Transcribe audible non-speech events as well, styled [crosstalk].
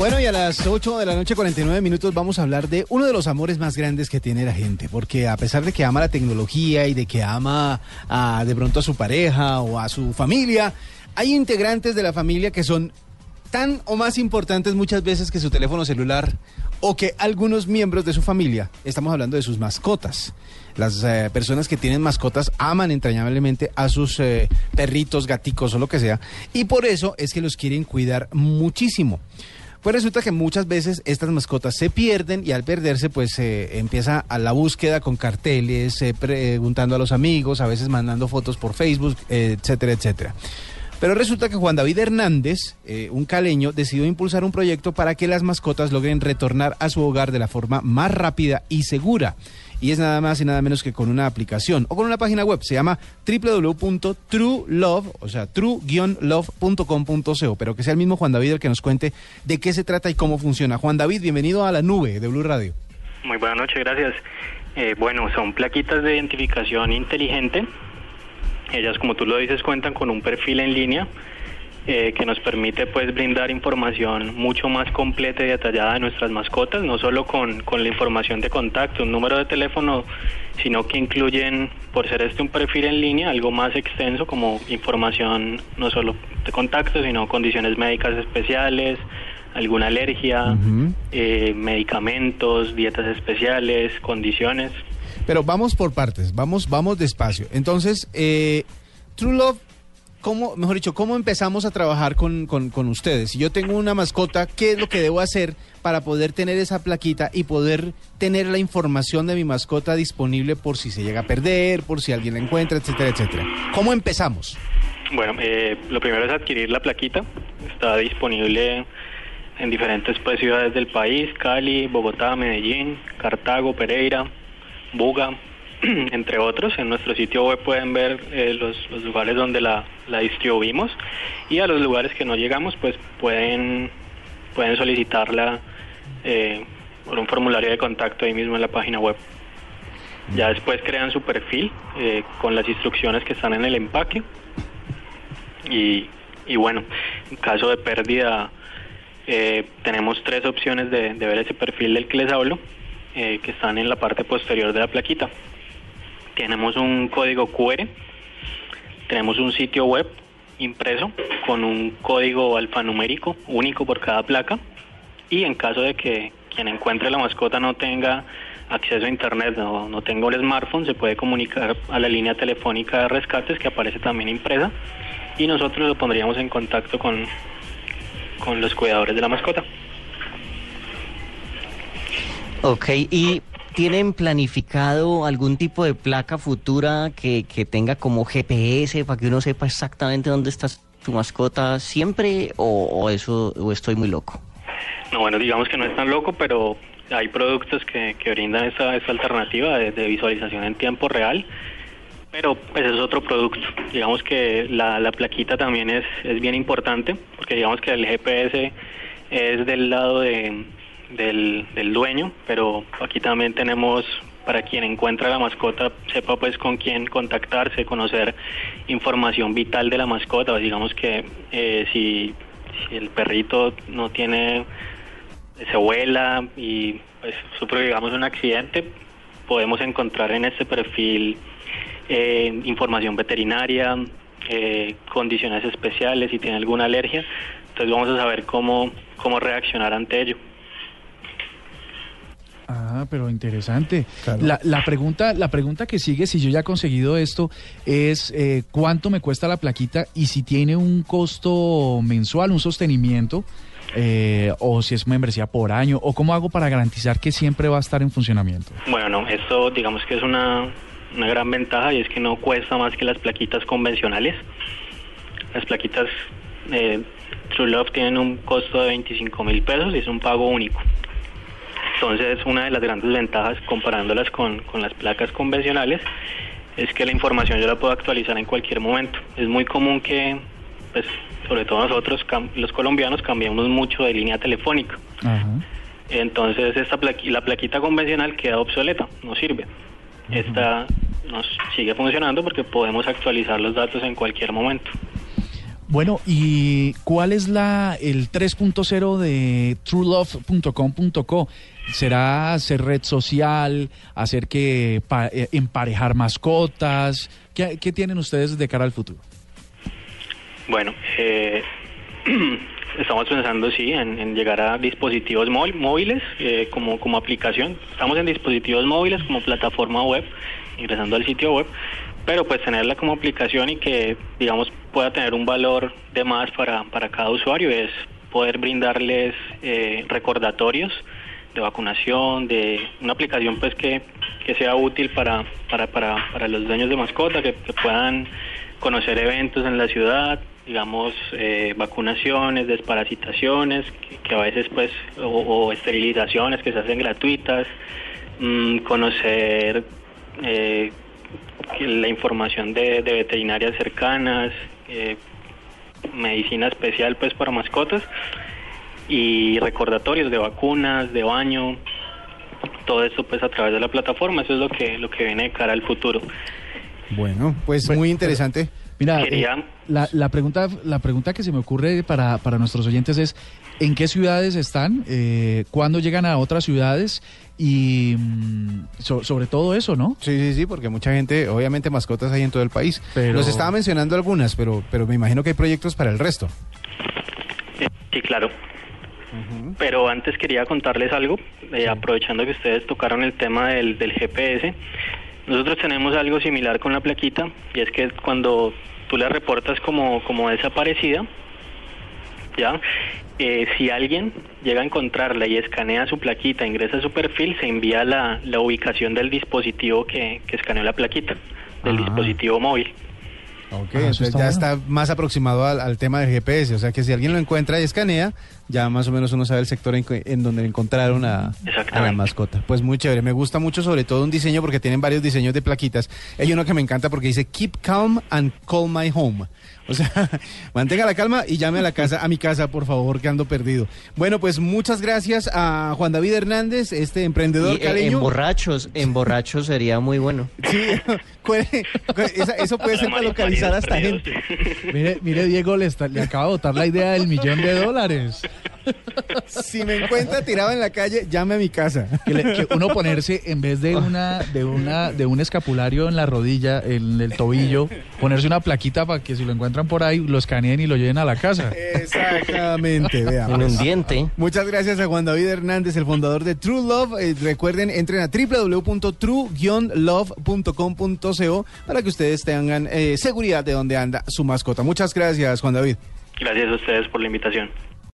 Bueno, y a las 8 de la noche, 49 minutos, vamos a hablar de uno de los amores más grandes que tiene la gente. Porque a pesar de que ama la tecnología y de que ama a, de pronto a su pareja o a su familia, hay integrantes de la familia que son tan o más importantes muchas veces que su teléfono celular o que algunos miembros de su familia. Estamos hablando de sus mascotas. Las eh, personas que tienen mascotas aman entrañablemente a sus eh, perritos, gaticos o lo que sea. Y por eso es que los quieren cuidar muchísimo. Pues resulta que muchas veces estas mascotas se pierden y al perderse pues se empieza a la búsqueda con carteles, eh, preguntando a los amigos, a veces mandando fotos por Facebook, eh, etcétera, etcétera. Pero resulta que Juan David Hernández, eh, un caleño, decidió impulsar un proyecto para que las mascotas logren retornar a su hogar de la forma más rápida y segura y es nada más y nada menos que con una aplicación o con una página web. Se llama www.truelove, o sea, true-love.com.co, pero que sea el mismo Juan David el que nos cuente de qué se trata y cómo funciona. Juan David, bienvenido a la nube de Blue Radio. Muy buenas noches, gracias. Eh, bueno, son plaquitas de identificación inteligente. Ellas, como tú lo dices, cuentan con un perfil en línea eh, que nos permite pues brindar información mucho más completa y detallada de nuestras mascotas, no solo con, con la información de contacto, un número de teléfono, sino que incluyen, por ser este un perfil en línea, algo más extenso como información no solo de contacto, sino condiciones médicas especiales, alguna alergia, eh, medicamentos, dietas especiales, condiciones. Pero vamos por partes, vamos, vamos despacio. Entonces, eh, True Love ¿cómo, mejor dicho, cómo empezamos a trabajar con, con, ustedes? Si yo tengo una mascota, ¿qué es lo que debo hacer para poder tener esa plaquita y poder tener la información de mi mascota disponible por si se llega a perder, por si alguien la encuentra, etcétera, etcétera? ¿Cómo empezamos? Bueno, eh, lo primero es adquirir la plaquita. Está disponible en diferentes ciudades del país, Cali, Bogotá, Medellín, Cartago, Pereira, Buga, [clears throat] entre otros. En nuestro sitio web pueden ver eh, los, lugares donde la, distribuimos y a los lugares que no llegamos pues pueden, pueden solicitarla eh, por un formulario de contacto ahí mismo en la página web. Ya después crean su perfil eh, con las instrucciones que están en el empaque y, y bueno, en caso de pérdida tenemos tres opciones de, ver ese perfil del que les hablo que están en la parte posterior de la plaquita tenemos un código QR, tenemos un sitio web impreso con un código alfanumérico único por cada placa y en caso de que quien encuentre la mascota no tenga acceso a internet, no, no tenga el smartphone, se puede comunicar a la línea telefónica de rescates que aparece también impresa y nosotros lo pondríamos en contacto con, con los cuidadores de la mascota. Ok, y ¿Tienen planificado algún tipo de placa futura que, tenga como GPS para que uno sepa exactamente dónde está su mascota siempre o, eso o estoy muy loco? No, bueno, digamos que no es tan loco, pero hay productos que, brindan esa, esa alternativa de, visualización en tiempo real, pero pues es otro producto. Digamos que la, la plaquita también es, es bien importante, porque digamos que el GPS es del lado de, del, del dueño, pero aquí también tenemos para quien encuentra la mascota sepa pues con quién contactarse, conocer información vital de la mascota, digamos que eh, si, el perrito no tiene, se vuela y pues sufre digamos un accidente, podemos encontrar en este perfil eh, información veterinaria, eh, condiciones especiales, si tiene alguna alergia, entonces vamos a saber cómo, cómo reaccionar ante ello. Ah, pero interesante. La, la, pregunta, la pregunta que sigue, si yo ya he conseguido esto, es eh, cuánto me cuesta la plaquita y si tiene un costo mensual, un sostenimiento, eh, o si es membresía por año, o cómo hago para garantizar que siempre va a estar en funcionamiento. Bueno, esto digamos que es una, una gran ventaja y es que no cuesta más que las plaquitas convencionales. Las plaquitas eh, True Love tienen un costo de 25 mil pesos y es un pago único. Entonces, una de las grandes ventajas comparándolas con, las placas convencionales es que la información yo la puedo actualizar en cualquier momento. Es muy común que, pues, sobre todo nosotros, los colombianos, cambiemos mucho de línea telefónica. Entonces, esta la plaquita convencional queda obsoleta, no sirve. Esta nos sigue funcionando porque podemos actualizar los datos en cualquier momento. Bueno, ¿y cuál es la el 3.0 de truelove.com.co? ¿Será hacer red social, hacer que eh, emparejar mascotas? ¿Qué, tienen ustedes de cara al futuro? Bueno, eh, [clears throat] estamos pensando, sí, en, llegar a dispositivos móviles eh, como, como aplicación. Estamos en dispositivos móviles como plataforma web, ingresando al sitio web, pero pues tenerla como aplicación y que, digamos, pueda tener un valor de más para, para cada usuario es poder brindarles eh, recordatorios de vacunación, de una aplicación pues que, que sea útil para, para, para, para los dueños de mascota, que, puedan conocer eventos en la ciudad, digamos, eh, vacunaciones, desparasitaciones, que, a veces pues, o, esterilizaciones que se hacen gratuitas, mm, conocer eh, la información de, veterinarias cercanas, eh, medicina especial pues para mascotas y recordatorios de vacunas, de baño, todo esto pues a través de la plataforma, eso es lo que lo que viene de cara al futuro. Bueno, pues, pues muy interesante. Mira, eh, la, la, pregunta, la pregunta que se me ocurre para, para nuestros oyentes es, ¿en qué ciudades están? Eh, ¿Cuándo llegan a otras ciudades? Y mm, sobre todo eso, ¿no? Sí, sí, sí, porque mucha gente, obviamente mascotas hay en todo el país. Pero... Los estaba mencionando algunas, pero, pero me imagino que hay proyectos para el resto. Sí, claro. Pero antes quería contarles algo, eh, aprovechando que ustedes tocaron el tema del, del GPS. Nosotros tenemos algo similar con la plaquita, y es que cuando tú la reportas como, como desaparecida, ¿ya? Eh, si alguien llega a encontrarla y escanea su plaquita, ingresa a su perfil, se envía la, la ubicación del dispositivo que, que escaneó la plaquita, del dispositivo móvil. Ok, ah, entonces ya está más aproximado al, tema del GPS, o sea que si alguien lo encuentra y escanea, ya más o menos uno sabe el sector en, donde encontraron a, la mascota. Pues muy chévere, me gusta mucho sobre todo un diseño porque tienen varios diseños de plaquitas. Hay uno que me encanta porque dice Keep calm and call my home. O sea, [laughs] mantenga la calma y llame a la casa, a mi casa, por favor, que ando perdido. Bueno, pues muchas gracias a Juan David Hernández, este emprendedor y, eh, caleño. En borrachos, en borrachos sería muy bueno. [laughs] Sí, eso puede ser para localizar a esta gente. Mire, mire Diego, le, le acaba de botar la idea del millón de dólares. [laughs] Si me encuentra tirado en la calle, llame a mi casa. Que, uno ponerse, en vez de una, de una, de un escapulario en la rodilla, en el tobillo, ponerse una plaquita para que si lo encuentran por ahí, lo escaneen y lo lleven a la casa. Exactamente, veamos. un diente. Muchas gracias a Juan David Hernández, el fundador de True Love. Eh, recuerden, entren a www.true-love.com.co para que ustedes tengan eh, seguridad de dónde anda su mascota. Muchas gracias, Juan David. Gracias a ustedes por la invitación.